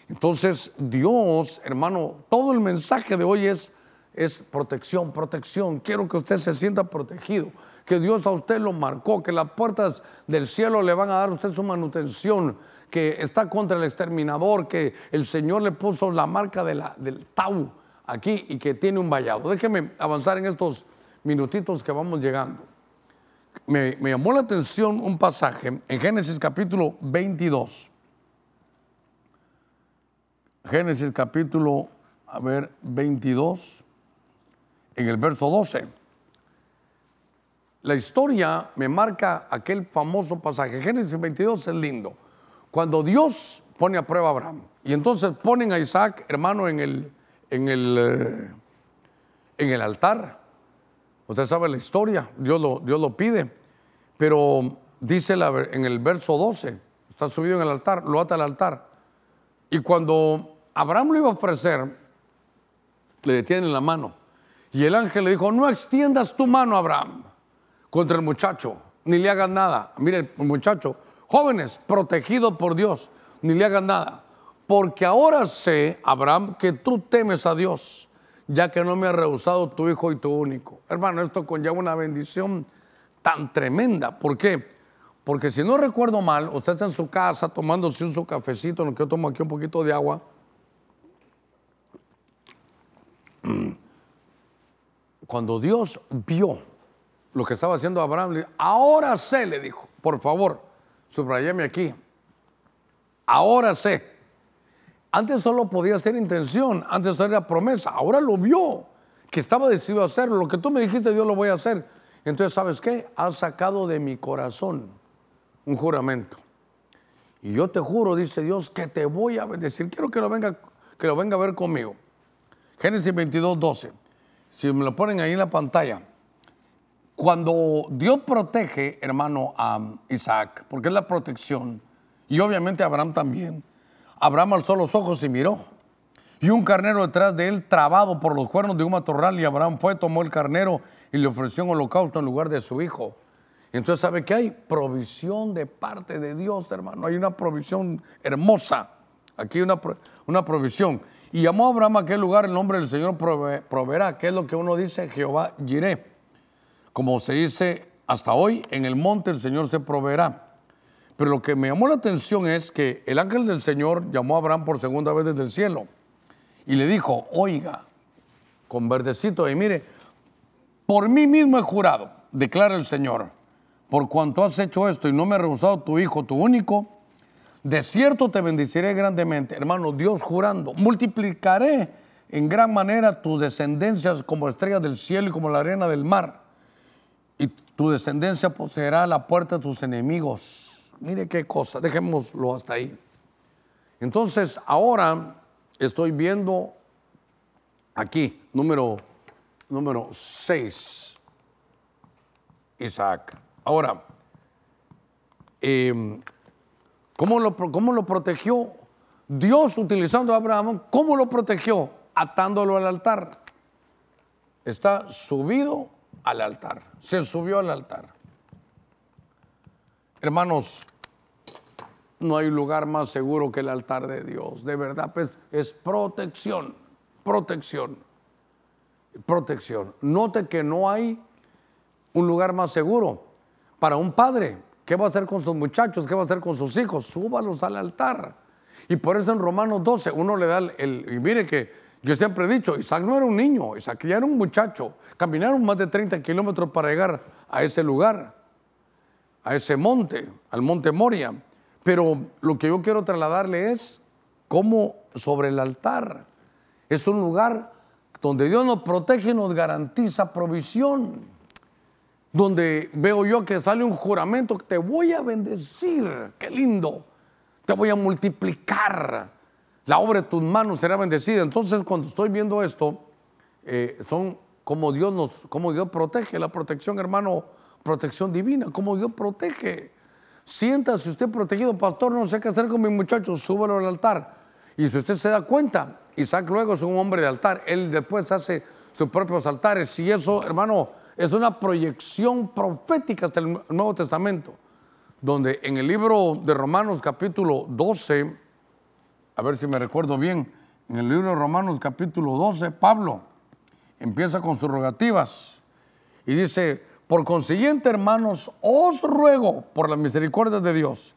Entonces, Dios, hermano, todo el mensaje de hoy es, es protección, protección. Quiero que usted se sienta protegido, que Dios a usted lo marcó, que las puertas del cielo le van a dar a usted su manutención, que está contra el exterminador, que el Señor le puso la marca del Tau aquí y que tiene un vallado. Déjeme avanzar en estos minutitos que vamos llegando. Me, llamó la atención un pasaje en Génesis capítulo 22. Génesis capítulo, a ver, 22, en el verso 12. La historia me marca aquel famoso pasaje. Génesis 22 es lindo. Cuando Dios pone a prueba a Abraham y entonces ponen a Isaac, hermano, en el, en el, eh, en el altar. Usted sabe la historia, Dios lo, pide. Pero dice en el verso 12, está subido en el altar, lo ata al altar. Y cuando Abraham lo iba a ofrecer, le detienen la mano. Y el ángel le dijo, no extiendas tu mano, Abraham, contra el muchacho, ni le hagas nada. Mire, el muchacho, jóvenes, protegidos por Dios, ni le hagas nada. Porque ahora sé, Abraham, que tú temes a Dios, ya que no me ha rehusado tu hijo y tu único. Hermano, esto conlleva una bendición tan tremenda. ¿Por qué? Porque si no recuerdo mal, usted está en su casa tomándose un su cafecito, en lo que yo tomo aquí un poquito de agua cuando Dios vio lo que estaba haciendo Abraham, ahora sé, le dijo, por favor, subrayame aquí, ahora sé. Antes solo podía ser intención, antes era promesa, ahora lo vio, que estaba decidido a hacerlo, lo que tú me dijiste, Dios lo voy a hacer. Entonces, ¿sabes qué? Has sacado de mi corazón un juramento. Y yo te juro, dice Dios, que te voy a bendecir. Quiero que lo venga, que lo venga a ver conmigo. Génesis 22, 12. Si me lo ponen ahí en la pantalla. Cuando Dios protege, hermano, a Isaac, porque es la protección, y obviamente a Abraham también, Abraham alzó los ojos y miró. Y un carnero detrás de él, trabado por los cuernos de un matorral, y Abraham fue, tomó el carnero y le ofreció un holocausto en lugar de su hijo. Entonces, ¿sabe qué hay? Provisión de parte de Dios, hermano. Hay una provisión hermosa. Aquí una, una provisión. Y llamó a Abraham a aquel lugar el nombre del Señor proveerá, que es lo que uno dice Jehová Jiré. Como se dice hasta hoy, en el monte el Señor se proveerá. Pero lo que me llamó la atención es que el ángel del Señor llamó a Abraham por segunda vez desde el cielo y le dijo, oiga, con verdecito, y mire, por mí mismo he jurado, declara el Señor, por cuanto has hecho esto y no me ha rehusado tu hijo, tu único, de cierto te bendeciré grandemente, hermano, Dios jurando, multiplicaré en gran manera tus descendencias como estrellas del cielo y como la arena del mar. Y tu descendencia poseerá la puerta de tus enemigos. Mire qué cosa, dejémoslo hasta ahí. Entonces, ahora estoy viendo aquí, número, número 6, Isaac. Ahora, eh, ¿Cómo lo, lo protegió? Dios utilizando a Abraham, ¿cómo lo protegió? Atándolo al altar. Está subido al altar. Se subió al altar. Hermanos, no hay lugar más seguro que el altar de Dios. De verdad, pues, es protección, protección, protección. Note que no hay un lugar más seguro para un padre ¿Qué va a hacer con sus muchachos? ¿Qué va a hacer con sus hijos? Súbalos al altar. Y por eso en Romanos 12 uno le da el, Y mire que yo siempre he dicho, Isaac no era un niño, Isaac ya era un muchacho. Caminaron más de 30 kilómetros para llegar a ese lugar, a ese monte, al monte Moria. Pero lo que yo quiero trasladarle es cómo sobre el altar es un lugar donde Dios nos protege y nos garantiza provisión donde veo yo que sale un juramento, te voy a bendecir, qué lindo, te voy a multiplicar, la obra de tus manos será bendecida. Entonces cuando estoy viendo esto, eh, son como Dios nos, como Dios protege, la protección, hermano, protección divina, como Dios protege. Siéntase usted protegido, pastor, no sé qué hacer con mi muchacho, súbalo al altar. Y si usted se da cuenta, Isaac luego es un hombre de altar, él después hace sus propios altares. Y eso, hermano, es una proyección profética hasta el Nuevo Testamento, donde en el libro de Romanos capítulo 12, a ver si me recuerdo bien, en el libro de Romanos capítulo 12, Pablo empieza con sus rogativas y dice, por consiguiente, hermanos, os ruego por la misericordia de Dios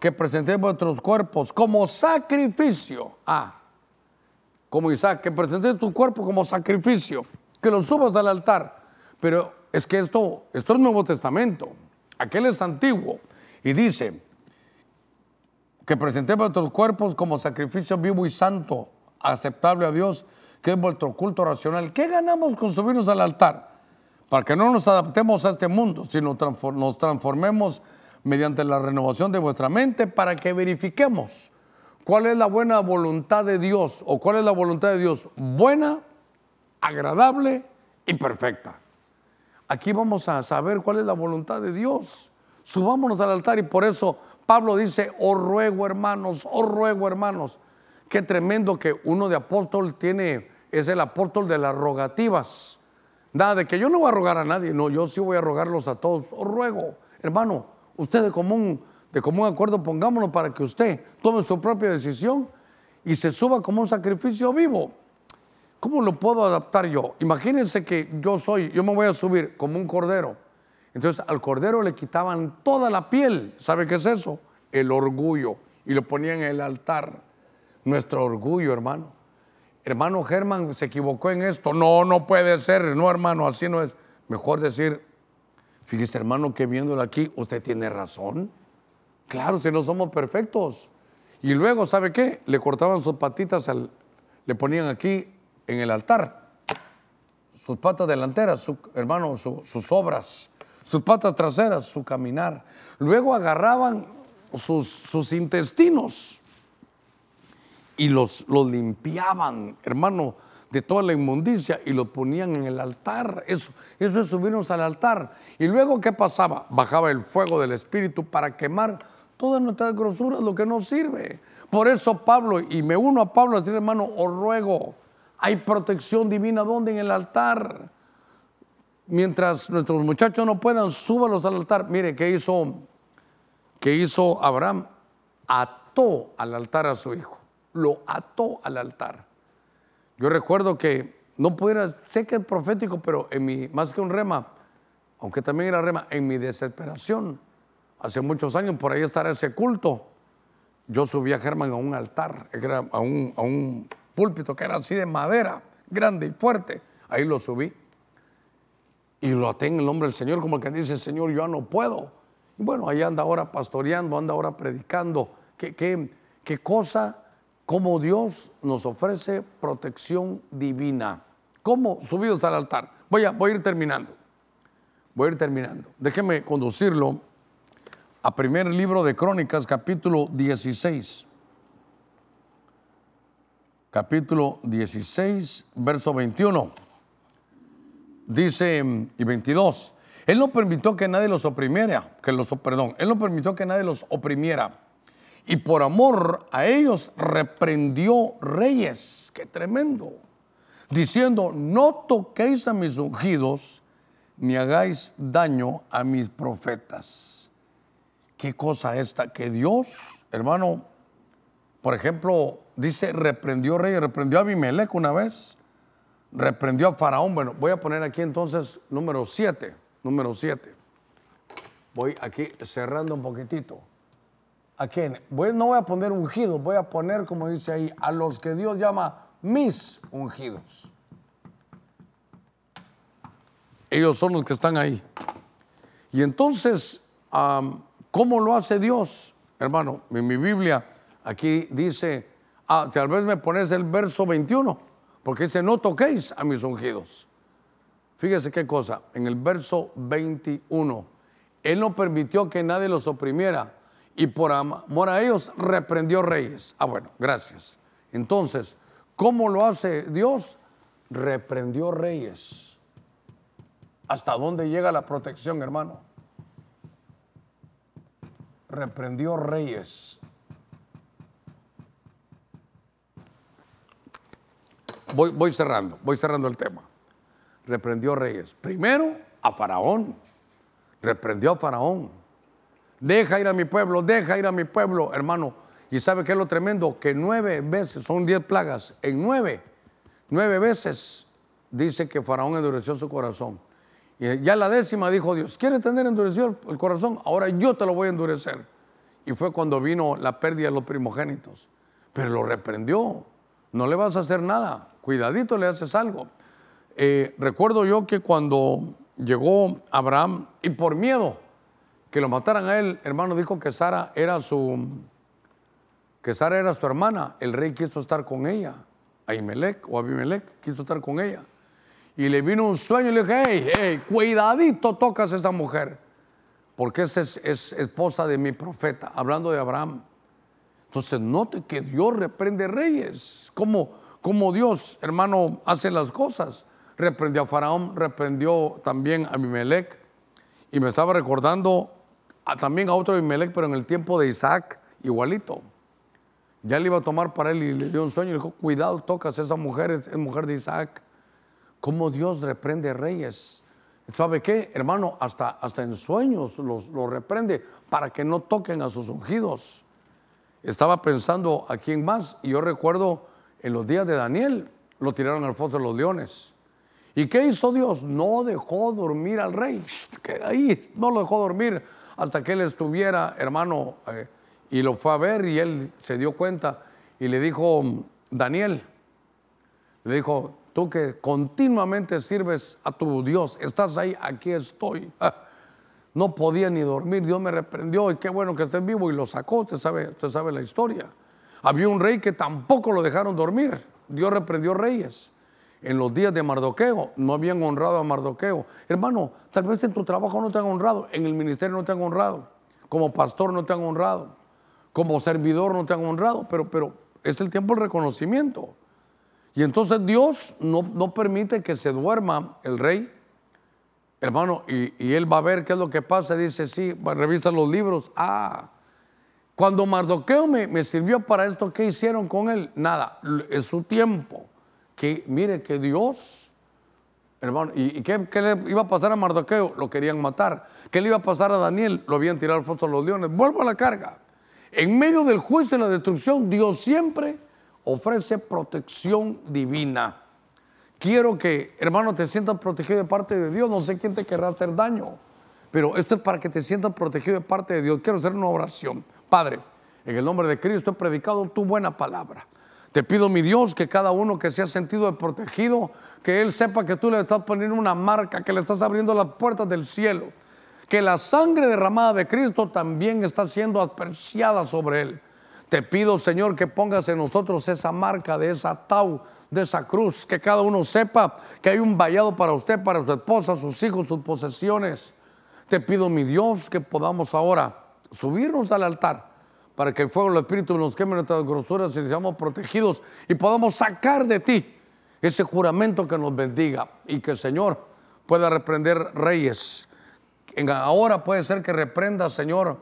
que presentéis vuestros cuerpos como sacrificio. Ah, como Isaac, que presentéis tu cuerpo como sacrificio, que lo subas al altar Pero es que esto, esto es Nuevo Testamento. Aquel es antiguo. Y dice que presentemos nuestros cuerpos como sacrificio vivo y santo, aceptable a Dios, que es vuestro culto racional. ¿Qué ganamos con subirnos al altar? Para que no nos adaptemos a este mundo, sino nos transformemos mediante la renovación de vuestra mente para que verifiquemos cuál es la buena voluntad de Dios o cuál es la voluntad de Dios buena, agradable y perfecta. Aquí vamos a saber cuál es la voluntad de Dios. Subámonos al altar y por eso Pablo dice, oh ruego hermanos, oh ruego hermanos. Qué tremendo que uno de apóstol tiene, es el apóstol de las rogativas. Nada de que yo no voy a rogar a nadie, no, yo sí voy a rogarlos a todos. Os ruego, hermano, usted de común, de común acuerdo, pongámonos para que usted tome su propia decisión y se suba como un sacrificio vivo. ¿Cómo lo puedo adaptar yo? Imagínense que yo soy, yo me voy a subir como un cordero. Entonces al cordero le quitaban toda la piel. ¿Sabe qué es eso? El orgullo. Y lo ponían en el altar. Nuestro orgullo, hermano hermano Germán se equivocó en esto. No, no puede ser, no hermano, así no es. Mejor decir, fíjese hermano que viéndolo aquí, usted tiene razón. Claro, si no somos perfectos. Y luego, ¿sabe qué? Le cortaban sus patitas, al, le ponían aquí en el altar. Sus patas delanteras, su, hermano, sus obras. Sus patas traseras, su caminar. Luego agarraban sus, sus intestinos y los, limpiaban, hermano, de toda la inmundicia y los ponían en el altar. Eso, eso es subirnos al altar. Y luego, ¿qué pasaba? Bajaba el fuego del Espíritu para quemar todas nuestras grosuras, lo que nos sirve. Por eso Pablo, y me uno a Pablo a decir, hermano, os ruego, hay protección divina, ¿dónde? En el altar. Mientras nuestros muchachos no puedan, súbalos al altar. Mire, ¿qué hizo, qué hizo Abraham? Ató al altar a su hijo lo ató al altar. Yo recuerdo que no pudiera, sé que es profético, pero en mi, más que un rema, aunque también era rema, en mi desesperación, hace muchos años, por ahí estar ese culto, yo subí a Germán a un altar, a un, a un púlpito que era así de madera, grande y fuerte, ahí lo subí. Y lo até en el nombre del Señor, como el que dice, Señor, yo no puedo. Y bueno, ahí anda ahora pastoreando, anda ahora predicando. ¿Qué, qué, qué cosa cómo Dios nos ofrece protección divina. ¿Cómo? Subidos al altar. Voy a, voy a ir terminando. Voy a ir terminando. Déjeme conducirlo a primer libro de Crónicas, capítulo 16. Capítulo 16, verso 21. Dice, y 22. Él no permitió que nadie los oprimiera, que los, perdón, él no permitió que nadie los oprimiera y por amor a ellos reprendió reyes, qué tremendo, diciendo, no toquéis a mis ungidos, ni hagáis daño a mis profetas. ¿Qué cosa esta? Que Dios, hermano, por ejemplo, dice, reprendió reyes, reprendió a Abimelech una vez, reprendió a Faraón. Bueno, voy a poner aquí entonces número 7, número 7. Voy aquí cerrando un poquitito. ¿A quién? no voy a poner ungidos, voy a poner, como dice ahí, a los que Dios llama mis ungidos. Ellos son los que están ahí. Y entonces, ¿cómo lo hace Dios? Hermano, en mi Biblia aquí dice, ah, tal vez me pones el verso 21, porque dice, no toquéis a mis ungidos. Fíjese qué cosa, en el verso 21, Él no permitió que nadie los oprimiera y por amor a ellos reprendió reyes. Ah, bueno, gracias. Entonces, ¿cómo lo hace Dios? Reprendió reyes. ¿Hasta dónde llega la protección, hermano? Reprendió reyes. Voy, voy cerrando, voy cerrando el tema. Reprendió reyes. Primero a Faraón. Reprendió a Faraón Deja ir a mi pueblo, deja ir a mi pueblo, hermano. Y sabe qué es lo tremendo, que nueve veces, son diez plagas, en nueve, nueve veces dice que Faraón endureció su corazón. Y ya la décima dijo Dios, ¿quieres tener endurecido el corazón? Ahora yo te lo voy a endurecer. Y fue cuando vino la pérdida de los primogénitos. Pero lo reprendió. No le vas a hacer nada. Cuidadito le haces algo. Eh, recuerdo yo que cuando llegó Abraham y por miedo que lo mataran a él, hermano, dijo que Sara era su que Sara era su hermana. El rey quiso estar con ella. Ahimelech o Abimelech quiso estar con ella. Y le vino un sueño y le dije, hey, hey, cuidadito tocas a esta mujer. Porque esta es, es esposa de mi profeta, hablando de Abraham. Entonces note que Dios reprende reyes. Como, como Dios, hermano, hace las cosas. Reprendió a Faraón, reprendió también a Abimelech. Y me estaba recordando también a otro Abimelech, pero en el tiempo de Isaac, igualito. Ya le iba a tomar para él y le dio un sueño le dijo, cuidado, tocas esa mujer, es, mujer de Isaac. ¿Cómo Dios reprende reyes? ¿Sabe qué, hermano? Hasta, hasta en sueños los, los reprende para que no toquen a sus ungidos. Estaba pensando a quién más y yo recuerdo en los días de Daniel, lo tiraron al foso de los leones. ¿Y qué hizo Dios? No dejó dormir al rey. Ahí no lo dejó dormir hasta que él estuviera, hermano. Eh, y lo fue a ver y él se dio cuenta y le dijo, Daniel, le dijo, tú que continuamente sirves a tu Dios, estás ahí, aquí estoy. No podía ni dormir, Dios me reprendió y qué bueno que estés vivo y lo sacó, usted sabe, usted sabe la historia. Había un rey que tampoco lo dejaron dormir, Dios reprendió reyes. En los días de Mardoqueo no habían honrado a Mardoqueo. Hermano, tal vez en tu trabajo no te han honrado, en el ministerio no te han honrado, como pastor no te han honrado como servidor no te han honrado, pero, pero es el tiempo del reconocimiento. Y entonces Dios no, no permite que se duerma el rey, hermano, y, él va a ver qué es lo que pasa. Dice, sí, revisa los libros. Ah, cuando Mardoqueo me, me, sirvió para esto, ¿qué hicieron con él? Nada, es su tiempo. Que mire que Dios, hermano, ¿y, qué, le iba a pasar a Mardoqueo? Lo querían matar. ¿Qué le iba a pasar a Daniel? Lo habían tirado al foso de los leones. Vuelvo a la carga. En medio del juicio y la destrucción, Dios siempre ofrece protección divina. Quiero que, hermano, te sientas protegido de parte de Dios. No sé quién te querrá hacer daño, pero esto es para que te sientas protegido de parte de Dios. Quiero hacer una oración. Padre, en el nombre de Cristo he predicado tu buena palabra. Te pido, mi Dios, que cada uno que se ha sentido protegido, que Él sepa que tú le estás poniendo una marca, que le estás abriendo las puertas del cielo que la sangre derramada de Cristo también está siendo apreciada sobre él. Te pido, Señor, que pongas en nosotros esa marca de esa tau, de esa cruz, que cada uno sepa que hay un vallado para usted, para su esposa, sus hijos, sus posesiones. Te pido, mi Dios, que podamos ahora subirnos al altar para que el fuego del Espíritu nos queme nuestras grosuras y seamos protegidos y podamos sacar de ti ese juramento que nos bendiga y que, Señor, pueda reprender reyes ahora puede ser que reprenda, Señor,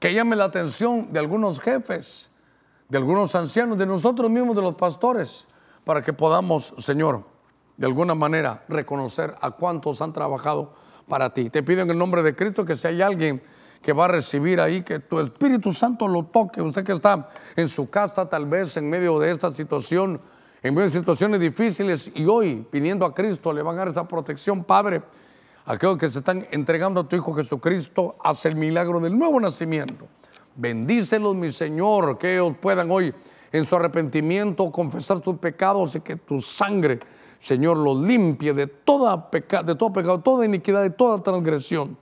que llame la atención de algunos jefes, de algunos ancianos, de nosotros mismos, de los pastores, para que podamos, Señor, de alguna manera reconocer a cuántos han trabajado para ti. Te pido en el nombre de Cristo que si hay alguien que va a recibir ahí, que tu Espíritu Santo lo toque, usted que está en su casa tal vez en medio de esta situación, en medio de situaciones difíciles y hoy pidiendo a Cristo le van a dar esa protección, Padre aquellos que se están entregando a tu Hijo Jesucristo, hace el milagro del nuevo nacimiento. Bendícelos, mi Señor, que ellos puedan hoy en su arrepentimiento confesar tus pecados y que tu sangre, Señor, los limpie de, toda de todo pecado, toda iniquidad, de toda transgresión.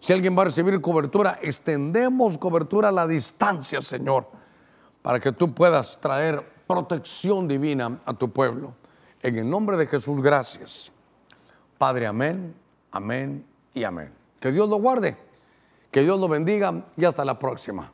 Si alguien va a recibir cobertura, extendemos cobertura a la distancia, Señor, para que tú puedas traer protección divina a tu pueblo. En el nombre de Jesús, gracias. Padre, amén Amén y amén. Que Dios lo guarde, que Dios lo bendiga y hasta la próxima.